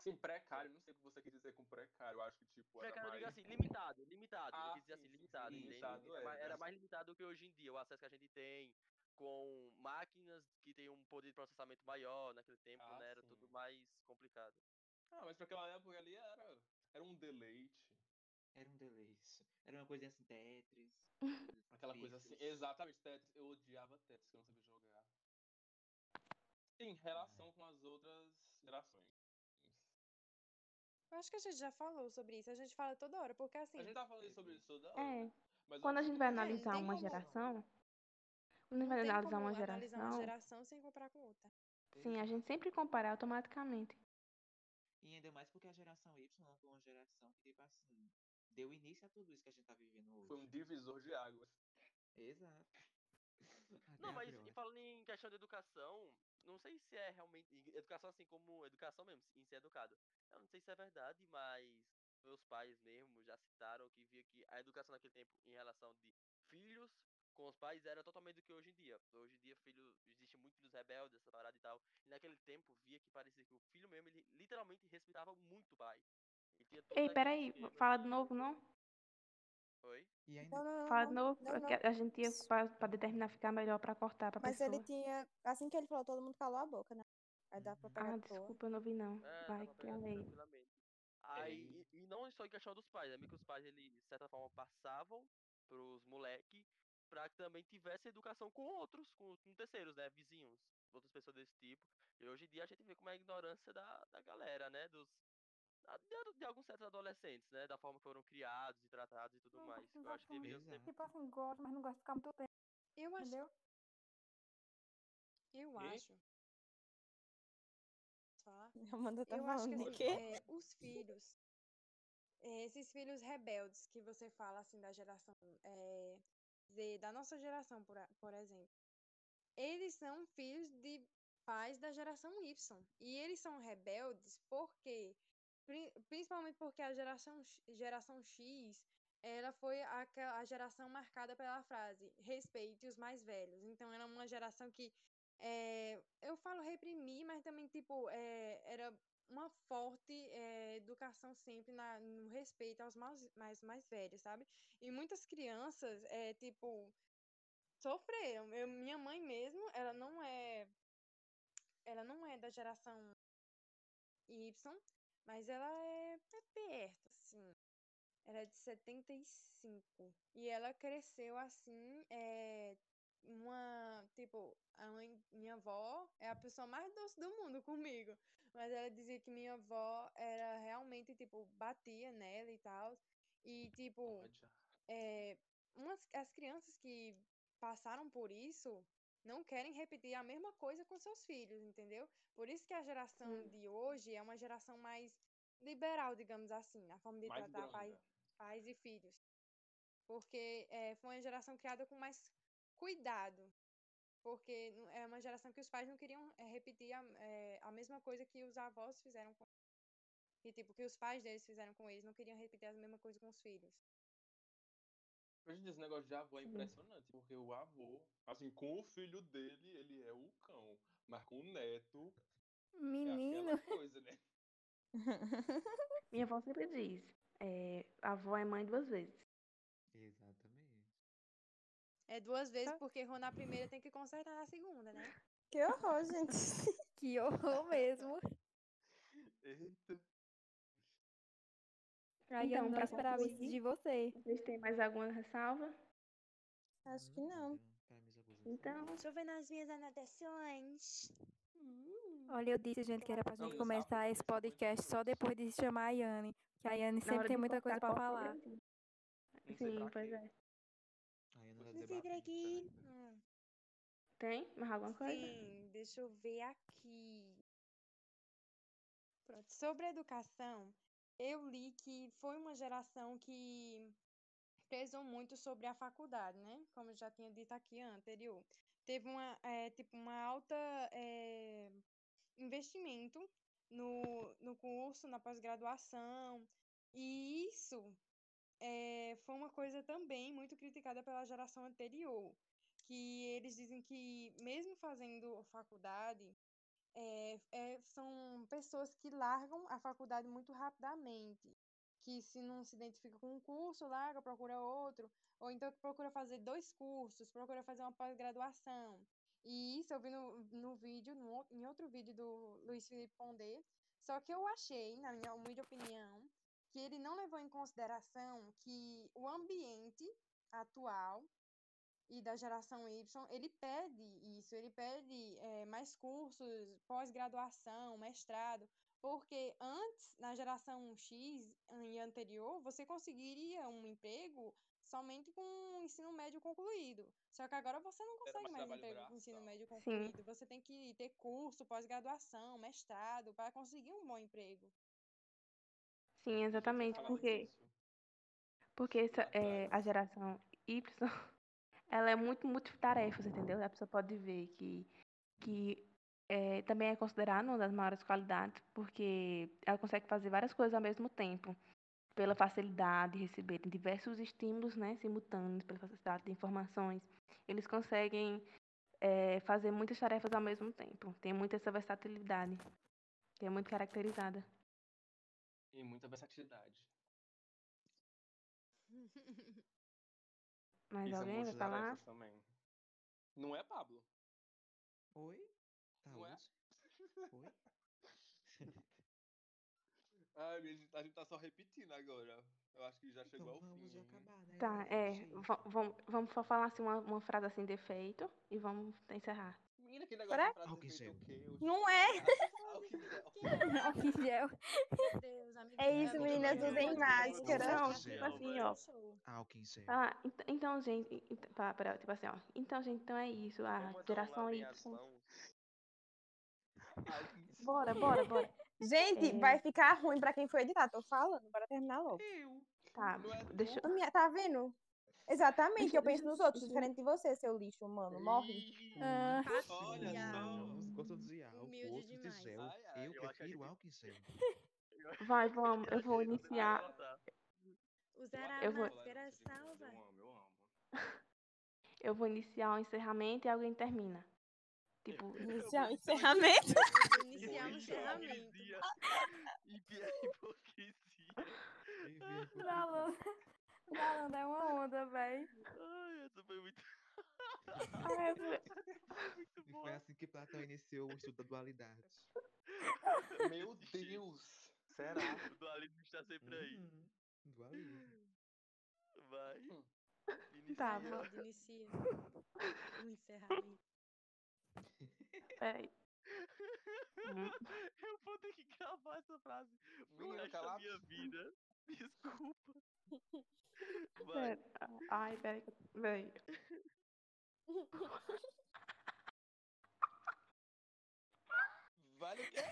Sim, precário. Não sei o que você quis dizer com precário. Eu acho que, tipo, Precário, eu mais... digo assim, limitado, limitado. Ah, eu quis dizer sim, assim, sim, sim, limitado, limitado, é, mais, era mas- mais limitado do que hoje em dia. O acesso que a gente tem com máquinas que tem um poder de processamento maior naquele tempo, Ah, né? Era sim. tudo mais complicado. Ah, mas pra aquela época ali era, era um deleite. Era um deleite. Era uma coisinha assim, Tetris. Aquela coisa assim. Exatamente, Tetris. Eu odiava Tetris, que eu não sabia jogar. Sim, relação com as outras gerações. Eu acho que a gente já falou sobre isso. A gente fala toda hora, porque assim. A gente tá falando sobre isso toda hora. É, Mas quando a gente vai analisar tem uma como- geração, quando a gente vai tem analisar como uma analisar uma geração, geração sem comparar com outra. sim, a gente sempre compara automaticamente. E ainda mais porque a geração Y foi uma geração que, tipo assim, deu início a tudo isso que a gente tá vivendo hoje. Foi um divisor de águas. Exato. Até Não, mas abriu, e né? falando em questão de educação, não sei se é realmente. Educação assim como educação mesmo, em ser educado. Eu não sei se é verdade, mas meus pais mesmo já citaram que via que a educação naquele tempo em relação de filhos com os pais era totalmente do que hoje em dia. Hoje em dia, filho, existe muito filhos rebeldes, essa parada e tal. E naquele tempo via que parecia que o filho mesmo, ele literalmente respeitava muito o pai. E tinha todo Ei, peraí, fala de- novo, não? E ainda Não, não, não, Fala novo, a gente ia pra, pra determinar ficar melhor pra cortar pra Mas pessoa. ele tinha. Assim que ele falou, todo mundo calou a boca, né? Aí dá pra Uhum. pegar Ah, desculpa, eu não vi não. É, Vai, que é pegar lei. tranquilamente. Aí, e, não só em questão dos pais, é meio que os pais, eles, de certa forma, passavam pros moleques pra que também tivesse educação com outros, com, com terceiros, né? Vizinhos, outras pessoas desse tipo. E hoje em dia a gente vê como é a ignorância da, da galera, né? Dos, de, de alguns certos adolescentes, né? Da forma que foram criados e tratados e tudo Não mais. Eu acho que deveria ser. Tipo assim, gosto, mas não gosto de ficar muito tempo, Eu acho. entendeu? Eu Quê? acho. Posso falar? Amanda tá Eu acho falando que de assim, quê? é, os filhos, é, esses filhos rebeldes que você fala assim da geração, é, Z, da nossa geração, por, por exemplo, eles são filhos de pais da geração Y. E eles são rebeldes porque, principalmente porque a geração, geração X, ela foi aquela, a geração marcada pela frase respeite os mais velhos. Então, era uma geração que é, eu falo reprimir, mas também, tipo, é, era uma forte é, educação sempre na, no respeito aos mais, mais, mais velhos, sabe? E muitas crianças, é, tipo, sofreram. Eu, minha mãe mesmo, ela não é, ela não é da geração Y, mas ela é, é perto, assim. Ela é de 75. E ela cresceu assim, é, uma, tipo, a mãe, minha avó é a pessoa mais doce do mundo comigo. Mas ela dizia que minha avó era realmente, tipo, batia nela e tal. E, tipo, é, umas, as crianças que passaram por isso não querem repetir a mesma coisa com seus filhos, entendeu? Por isso que a geração Sim. de hoje é uma geração mais liberal, digamos assim, na forma de Mais tratar pais, branda. pais e filhos. Porque é, foi uma geração criada com mais cuidado. Porque é uma geração que os pais não queriam é, repetir a, é, a mesma coisa que os avós fizeram com que, tipo, que os pais deles fizeram com eles, não queriam repetir a mesma coisa com os filhos. Hoje em dia, esse negócio de avô é impressionante, porque o avô, assim, com o filho dele, ele é o cão. Mas com o neto, é Menino. aquela coisa, né? Minha avó sempre diz, é, a avó é mãe duas vezes. Exatamente. É duas vezes, Ah. porque errou na primeira, tem que consertar na segunda, né? Que horror, gente. Que horror mesmo. Eita. Aí Então, eu não esperava isso de você. Vocês têm mais alguma ressalva? Acho que não. Já pus Então, Deixa eu ver nas minhas anotações. Olha, eu disse, gente, que era pra Não, gente começar esse podcast só depois de chamar a Yane. Que a Yane sempre tem muita coisa pra falar. Não sei Sim, pois é. Não Não por aqui. debater. Hum, Tem mais alguma coisa? Sim, deixa eu ver aqui. Pronto. Sobre a educação, eu li que foi uma geração que prezou muito sobre a faculdade, né? Como eu já tinha dito aqui anterior. Teve uma, é, tipo, uma alta é, investimento no, no curso, na pós-graduação. E isso é, foi uma coisa também muito criticada pela geração anterior, que eles dizem que mesmo fazendo faculdade, é, é, são pessoas que largam a faculdade muito rapidamente, que se não se identifica com um curso, larga, procura outro, ou então que procura fazer dois cursos, procura fazer uma pós-graduação. E isso eu vi no, no vídeo, no, em outro vídeo do Luiz Felipe Pondé, só que eu achei, na minha humilde opinião, que ele não levou em consideração que o ambiente atual e da geração Y, ele pede isso, ele pede eh, mais cursos, pós-graduação, mestrado, porque antes, na geração X e anterior, você conseguiria um emprego somente com o ensino médio concluído. Só que agora você não consegue mais emprego com ensino braçal. médio concluído. Você tem que ter curso, pós-graduação, mestrado, para conseguir um bom emprego. Sim, exatamente, porque porque essa, é, a geração Y, ela é muito multitarefas, entendeu? A pessoa pode ver que, que é, também é considerada uma das maiores qualidades, porque ela consegue fazer várias coisas ao mesmo tempo, pela facilidade de receber diversos estímulos, né, simultâneos, pela facilidade de informações. Eles conseguem é, fazer muitas tarefas ao mesmo tempo. Tem muita essa versatilidade, que é muito caracterizada. E muita versatilidade. Mas E são alguém vai falar? também. Não é, Pablo? Oi? Não é? Saúde? Oi? Ai, minha a gente tá só repetindo agora. Eu acho que já chegou Então ao vamos fim. acabar, né? Tá, desse é. Vamos, vamos só falar assim uma, uma frase assim de efeito e vamos encerrar. Menina, aquele negócio Pra- de frase Álcool em efeito o quê? Oxi. Não é? Álcool em gel. Álcool em gel. Meu Deus, amiga. É isso, ela meninas, usem máscara. isso. Não, tipo assim, ó. show. Álcool em gel. Ah, ent- então, gente, ent- pá, pera, tipo assim, ó. Então, gente, então é isso. A um geração Y. Bora, bora, bora. Gente, É. vai ficar ruim pra quem for editar. Tô falando, bora terminar logo. Eu. Tá, é deixa minha- Tá vendo? Exatamente, eu penso nos outros, diferente de você, seu lixo, mano. Morre. Ah, Olha só. Gosto de álcool, Humilde gosto de ai, eu que prefiro álcool em gel. Vai, vamos. Eu vou iniciar. Usar a Eu vou- máscara salva. Eu amo, eu amo. Eu vou iniciar o encerramento e alguém termina. Tipo, Iniciar o encerramento. Iniciar o Hipocrisia. encerramento. Hipi- Hipocrisia. Nalanda. Nalanda é uma onda, véi. Ai, essa foi muito, ai, eu- muito E foi assim que Platão iniciou o estudo da dualidade. Meu Deus! Será? O dualismo está sempre aí. Uhum, Dualismo. Vai. Hum. Inicia. Tá, Inicia, inicia. O encerramento. peraí. Hum, Eu vou ter que gravar essa frase da cala a minha vida. Desculpa. Vai. pera- Ai, peraí. Peraí. Vale o quê?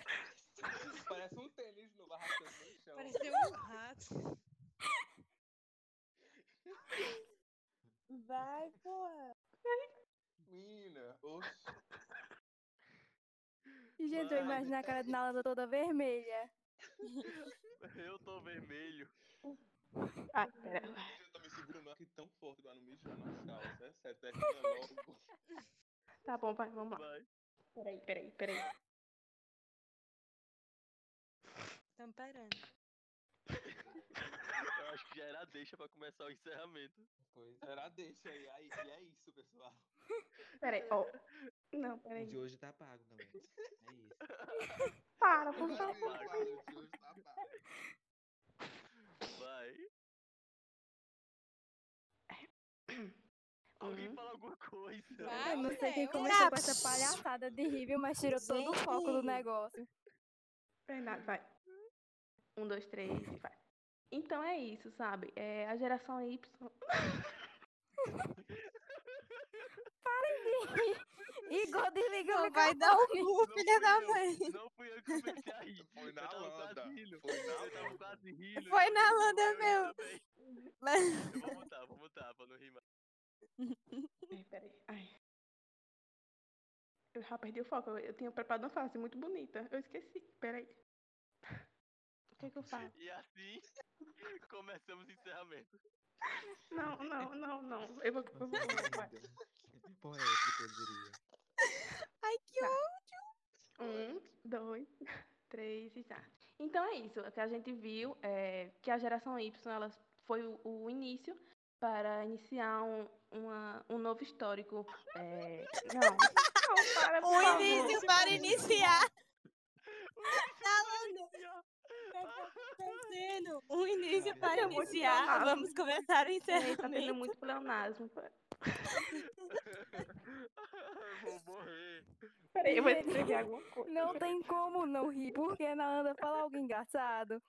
Parece um tênis novo arrastando no chão. Pareceu um rato. Vai, porra. Menina, oxe. Gente, eu imagino a cara de Nalanda toda vermelha. Eu tô vermelho. Ai, pera. Eu tô me segurando aqui tão forte mijar nas calças. É sério, termina logo. Tá bom, vai, vamos lá. Vai. Peraí, peraí, peraí. Estamos parando. Eu acho que já era a deixa pra começar o encerramento. Pois era, deixa aí. aí. E é isso, pessoal. Peraí, ó. Não, O peraí. de hoje tá pago também. É isso. Para, por favor. vai, vai, de hoje tá pago. Vai. Alguém Um, fala alguma coisa. Vai. Eu não sei quem começou com essa palhaçada de rível, mas tirou todo o foco do negócio. Vai. Um, dois, três e vai. Então é isso, sabe? É, a geração Y. Igor desligou Não vai dar o microfone. cu, filha da eu. mãe. Não fui eu que comecei a rir. Foi Eu na Landa. Foi na Eu Landa. quase rindo. Foi eu na Landa, meu. Mas- Eu vou mutar, vou mutar pra não rir mais. Ai, peraí. Ai. Eu já perdi o foco. Eu, eu tinha preparado uma frase muito bonita. Eu esqueci. Peraí. O que, que eu falo? E assim, começamos o encerramento. Não, não, não, não. Eu vou. Eu vou, vai. Poético, eu diria. Ai, que ódio. Um, dois, três e tá. Então é isso. O que a gente viu é que a geração Y ela foi o, o início para iniciar um, uma, um novo histórico. É... Não, não, para, por O favor. início para iniciar. Inicia. Tá tendo um início para iniciar. Vamos começar o tá tendo encerramento. muito pleonasmo. Vou morrer. Peraí, eu vou escrever alguma coisa. Não tem como não rir, porque na Anda fala algo engraçado.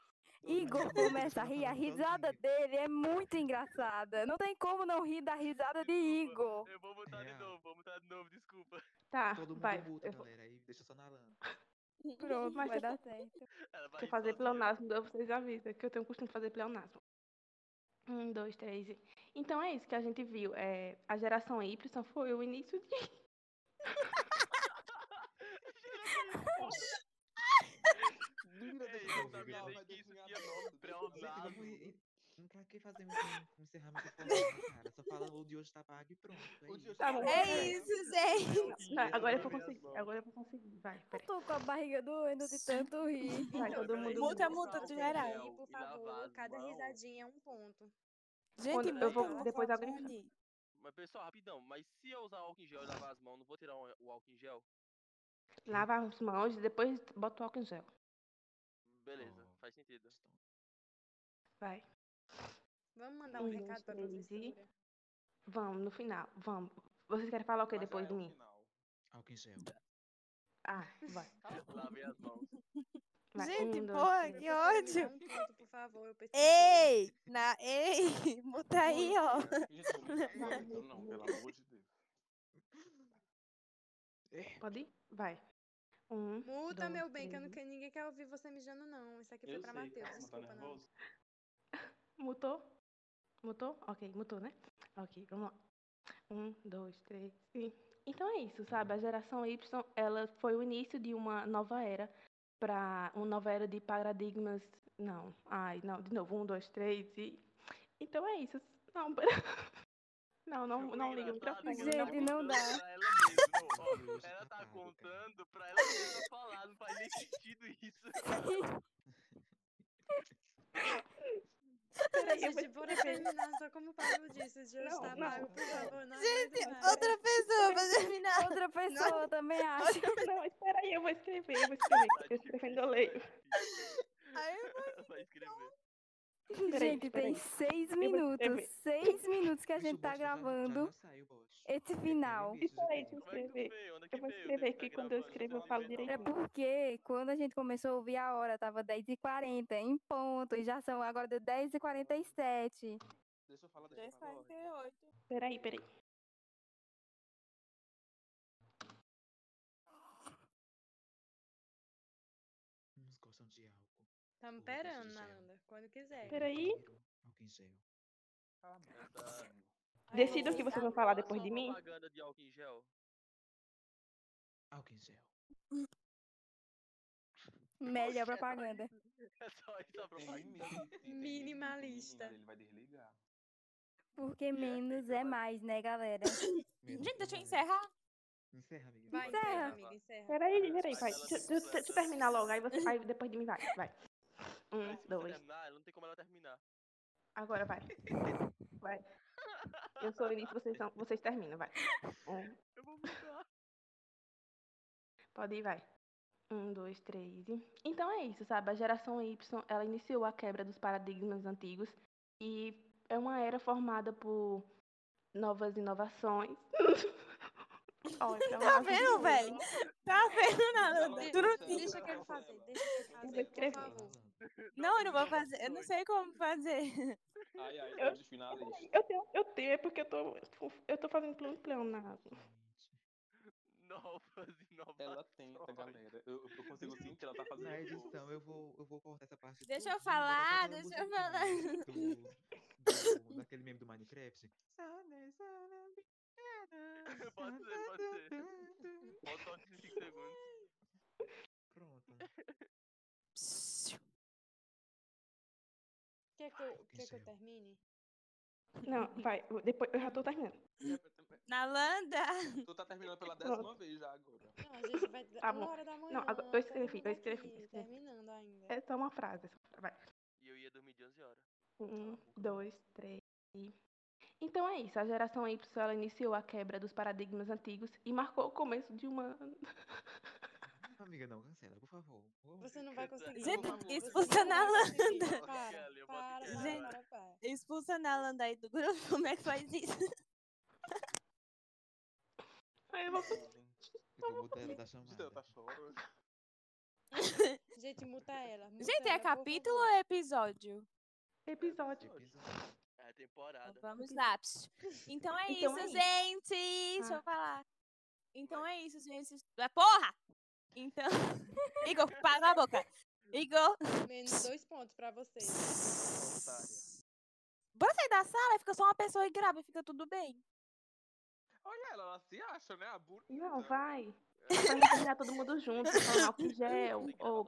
Igor começa a rir, a risada dele é muito engraçada. Não tem como não rir da risada de Igor. Eu vou botar de novo, vou botar de novo, desculpa. Tá, Todo mundo vai. muta, Eu galera. Aí deixa só na lã. Pronto, Mas vai dar certo. Ela vai se eu fazer pleonasmo, vocês avisam, que eu tenho o costume de fazer pleonasmo. Um, dois, três. e- Então é isso que a gente viu. É, a geração Y foi o início de. Ei, eu sabia nem que isso tinha nome, Gente, pleonasmo. vamos ir. Não pra que fazer um, encerramento formal, cara? Só fala o de hoje tá pago e pronto. É isso. Tá bom. É vai. isso, gente. Não, agora eu vou conseguir. Agora eu vou conseguir. Vai, Eu peraí. tô com a barriga doendo de tanto rir. Vai, todo mundo. Multa, multa de geral. por favor, cada risadinha é um ponto. Gente, eu vou- depois alguém- Fone. Mas pessoal, rapidão, mas se eu usar álcool em gel e lavar as mãos, não vou tirar o álcool em gel? Lava as mãos e depois bota o álcool em gel. Beleza, Oh. faz sentido. Vai. Vamos mandar um Um, dois, recado pra professora? Vamos, no final. Vamos. Vocês querem falar o que depois é de mim? final. Em gel. Ah, vai. Lavei as mãos. vai. Gente, um, dois, porra, três. que ódio. um ponto, por favor. Eu. Ei, na, ei, multa aí, ó. Não, pelo amor de Deus. Pode ir? Vai. Um. Multa, dois, meu bem, que eu não três. quero, ninguém quer ouvir você mijando, não. Isso aqui foi Eu pra sei, Matheus, tá desculpa, não. nervoso? Mutou? Mutou? Ok, mutou, né? Ok, vamos lá. Um, dois, três, sim. Então é isso, sabe? A geração Y, ela foi o início de uma nova era para uma nova era de paradigmas. Não, ai, não, de novo, um, dois, três e. Então é isso. Não, pera. Não, não, Foi não liga o microfone. que Gente, não dá. Ela ó. Tá tá contando pra ela mesma falar, não faz nem sentido isso. Peraí, eu vou Gente, bora terminar só como o Pablo disse. De hoje Não, tá não. pago, por favor. Não Gente, outra pessoa pra terminar. Outra pessoa também acha. Não, espera aí, eu vou escrever, eu vou escrever. Eu escrevendo, eu leio. Aí Ela vai escrever. Peraí, Gente, tem seis vou minutos. Que a gente tá gravando saiu, esse final. que tu escrever. Eu vou escrever aqui, tá quando eu escrevo, eu falo vê, É porque quando a gente começou a ouvir a hora, tava 10h40 em ponto, e já são agora de 10h47. Deixa eu falar, deixa eu falar. 10h48. Peraí, peraí. Uns gostam de álcool. De esperando, gel. Nanda. Quando quiser. Peraí. prefiro Álcool Decida o que vocês vão fala falar depois de mim. propaganda de álcool em gel. Álcool em gel. Melhor propaganda. É só isso a propaganda. Minimalista. Ele vai desligar. Porque menos é mais, né, galera? Gente, deixa eu é. encerrar. Encerra, amiga. Vai, Encerra. encerra, amiga, encerra. Peraí, peraí, ela Deixa, eu terminar logo, aí, você, aí depois de mim vai. Vai. Um, dois. não tem como ela terminar. Agora vai. Vai. Eu sou o início, vocês, são, vocês terminam, vai. Um, Eu vou mudar. pode ir, vai. Um, dois, três. e- Então é isso, sabe? A geração Y, ela iniciou a quebra dos paradigmas antigos e é uma era formada por novas inovações. Olha, Tá vendo, velho? Tá vendo, Tudo Deixa que ele fazer, deixa que ele fazer, por escrever. favor. Não, eu não vou fazer. Eu não sei como fazer. Ai, ai, Eu- finalista. Eu tenho, eu tenho, é porque eu tô, eu tô fazendo plano pleonasmo. Novas inovações. Ela tenta, galera. Eu, eu consigo sentir, ela tá fazendo. Na edição eu vou, eu vou cortar essa parte. Deixa eu falar, deixa eu musiquinha Do, do, daquele meme do Minecraft. Pode ser, pode ser. Bota só 5 segundos. Pronto. Quer que eu, em quer que eu termine? Não, vai, depois eu já tô terminando. Nalanda! Tu tá terminando pela décima vez já agora. Não, a gente vai Tá uma hora da manhã. Não, agora eu escrevi, eu escrevi, escrevi. Terminando ainda. É só uma frase. só- Vai. E eu ia dormir de 11 horas. Um, dois, três. Então é isso. A geração Y ela iniciou a quebra dos paradigmas antigos e marcou o começo de uma Amiga, não cancela, por favor. Você não vai conseguir. Gente, expulsa na vai conseguir. Landa. Para, para, Gente. para, para. Expulsa a Nalanda aí do grupo. Como é que faz isso? Aí eu vou Eu vou ela da chamada. Gisele tá chorando. Gente, muta ela. muta Gente, é ela, capítulo ou é episódio? episódio. Episódio. É temporada. Vamos lá. Então é Então isso, é isso. gente. Deixa Ah. eu falar. Então é isso, gente. É porra! Então. Igor, para a boca. Igor. Menos dois pontos pra vocês. Otária. Bora sair da sala, fica só uma pessoa e grava, fica tudo bem. Olha ela, ela se acha, né? A bonita. Não, vai. Pra gente terminar todo mundo junto, com álcool gel. Ou...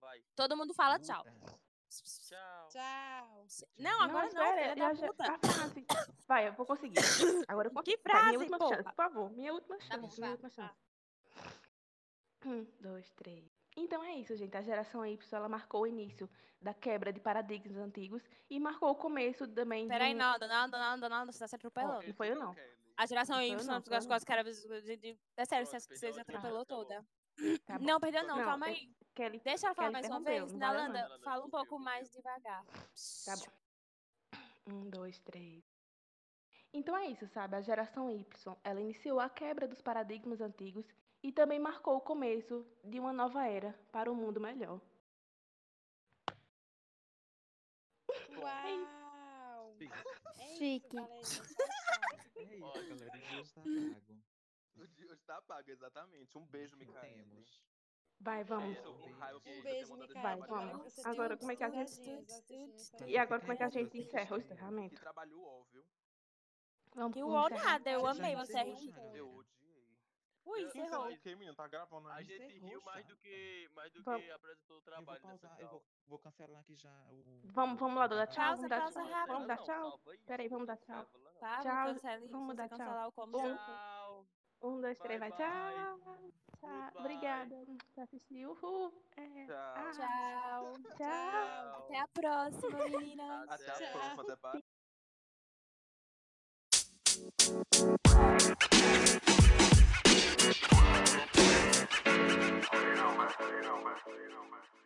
vai. Todo mundo fala tchau. Muta. Tchau. Tchau. Não, agora não, espera, filha da já- a frase. Vai, eu vou conseguir. Agora eu consigo. Que Vai, frase, minha última porra? chance, por favor. Minha última chance. Tá bom, minha última chance. Um, dois, três. Então é isso, gente. A geração Y ela marcou o início da quebra de paradigmas antigos e marcou o começo também de Peraí, um- nada, nada, nada, nada, você tá se atropelando. Não foi eu, não. A geração Não Y, eu, não, as foi eu, coisas que era. de- de- É sério, você, você a atropelou toda. Tá. Não, perdeu não, Não, calma aí. Kelly, Deixa ela falar Kelly mais uma vez. não Nalanda, não. fala um pouco mais devagar. Tá bom. Um, dois, três. Então é isso, sabe? A geração Y, ela iniciou a quebra dos paradigmas antigos e também marcou o começo de uma nova era para um mundo melhor. Uau! É Chique. É Ótimo. galera. O dia está pago. O dia hoje tá pago, exatamente. Um beijo, Micael. Vai, vamos. Isso, um beijo, Micael. Vai, vamos. Agora, como é que a gente- E agora como é que a gente encerra o encerramento? Que trabalho ó, viu? Vamos Que encerramento. nada, eu amei, você é já, rico. galera. Eu odiei. Ui, Eu-. O que, menino? Tá gravando A aí? gente encerrou riu mais do que, mais do Vamos. que apresentou o Eu vou trabalho pausar, eu vou, vou cancelar aqui já o. Vamos, vamos lá, Duda. Tchau, vamos dar tchau. Vamos dar tchau. Peraí, vamos dar tchau. Tá, Tchau, vamos dar tchau. cancelar o como Um, Tchau. Um, dois, três, vai. Tchau. Tchau. Obrigada por assistir. Uhul. É. Tchau. Ah, Tchau. Tchau. Até a próxima, meninas. Até a próxima, até you don't mess with you don't mess with you don't mess with you.